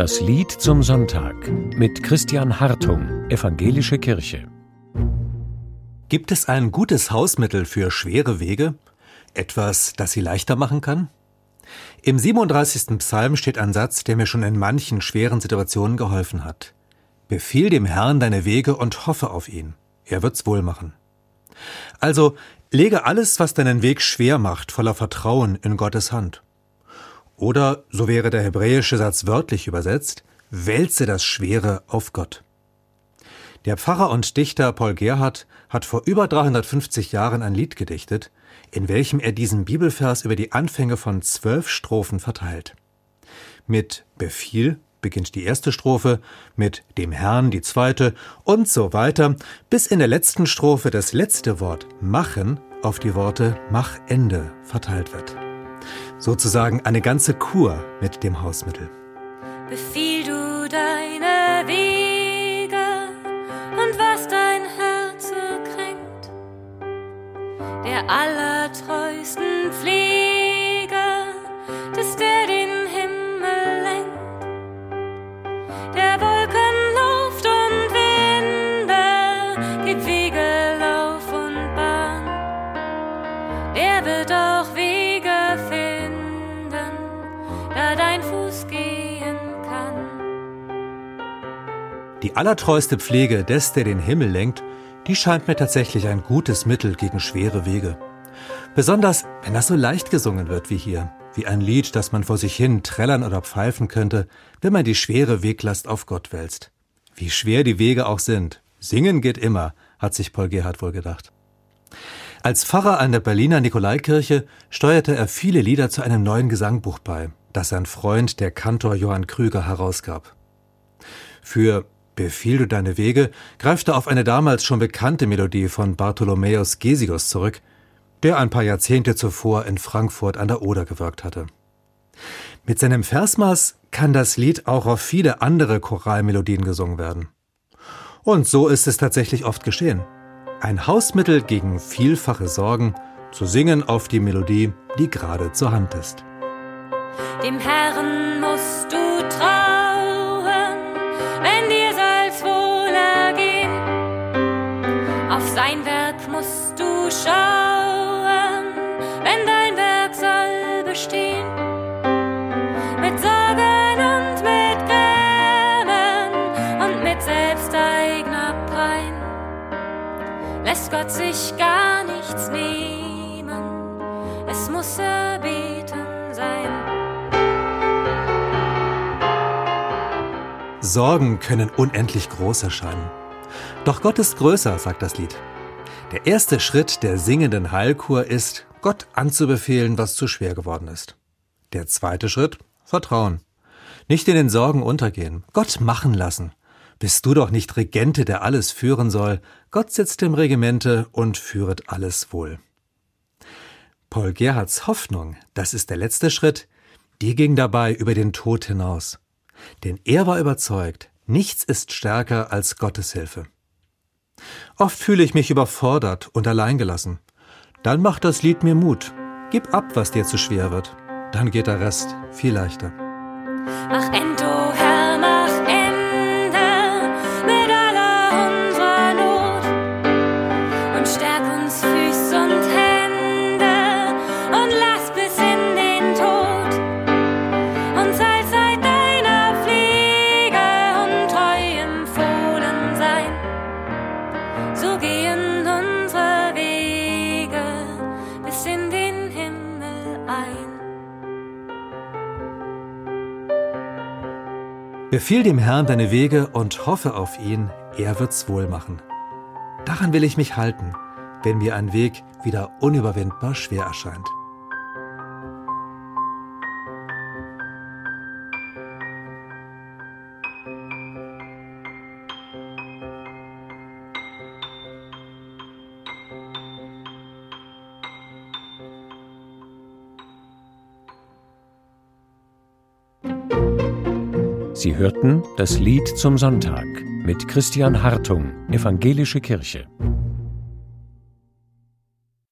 Das Lied zum Sonntag mit Christian Hartung, Evangelische Kirche. Gibt es ein gutes Hausmittel für schwere Wege? Etwas, das sie leichter machen kann? Im 37. Psalm steht ein Satz, der mir schon in manchen schweren Situationen geholfen hat. Befiehl dem Herrn deine Wege und hoffe auf ihn. Er wird's wohl machen. Also lege alles, was deinen Weg schwer macht, voller Vertrauen in Gottes Hand. Oder, so wäre der hebräische Satz wörtlich übersetzt, wälze das Schwere auf Gott. Der Pfarrer und Dichter Paul Gerhardt hat vor über 350 Jahren ein Lied gedichtet, in welchem er diesen Bibelvers über die Anfänge von zwölf Strophen verteilt. Mit Befiehl beginnt die erste Strophe, mit dem Herrn die zweite und so weiter, bis in der letzten Strophe das letzte Wort machen auf die Worte Mach Ende verteilt wird. Sozusagen eine ganze Kur mit dem Hausmittel. Befiehl du deine Wege und was dein Herz kränkt, der allertreuesten Pfleger, Die allertreueste Pflege des, der den Himmel lenkt, die scheint mir tatsächlich ein gutes Mittel gegen schwere Wege. Besonders, wenn das so leicht gesungen wird wie hier, wie ein Lied, das man vor sich hin trällern oder pfeifen könnte, wenn man die schwere Weglast auf Gott wälzt. Wie schwer die Wege auch sind. Singen geht immer, hat sich Paul Gerhard wohl gedacht. Als Pfarrer an der Berliner Nikolaikirche steuerte er viele Lieder zu einem neuen Gesangbuch bei das sein Freund, der Kantor Johann Krüger, herausgab. Für Befiehl du deine Wege greift er auf eine damals schon bekannte Melodie von Bartholomäus Gesius zurück, der ein paar Jahrzehnte zuvor in Frankfurt an der Oder gewirkt hatte. Mit seinem Versmaß kann das Lied auch auf viele andere Choralmelodien gesungen werden. Und so ist es tatsächlich oft geschehen. Ein Hausmittel gegen vielfache Sorgen, zu singen auf die Melodie, die gerade zur Hand ist. Dem Herrn musst du trauen, wenn dir Auf sein Werk musst du schauen, wenn dein Werk soll bestehen. Mit Sorgen und mit Grämen und mit selbsteigner Pein lässt Gott sich gar nichts nehmen. Es muss erbeten sein. Sorgen können unendlich groß erscheinen. Doch Gott ist größer, sagt das Lied. Der erste Schritt der singenden Heilkur ist, Gott anzubefehlen, was zu schwer geworden ist. Der zweite Schritt, Vertrauen. Nicht in den Sorgen untergehen, Gott machen lassen. Bist du doch nicht Regente, der alles führen soll. Gott sitzt im Regimente und führet alles wohl. Paul Gerhards Hoffnung, das ist der letzte Schritt, die ging dabei über den Tod hinaus. Denn er war überzeugt, nichts ist stärker als Gottes Hilfe. Oft fühle ich mich überfordert und alleingelassen. Dann macht das Lied mir Mut. Gib ab, was dir zu schwer wird. Dann geht der Rest viel leichter. Befiehl dem Herrn deine Wege und hoffe auf ihn, er wird's wohl machen. Daran will ich mich halten, wenn mir ein Weg wieder unüberwindbar schwer erscheint. Sie hörten das Lied zum Sonntag mit Christian Hartung, Evangelische Kirche.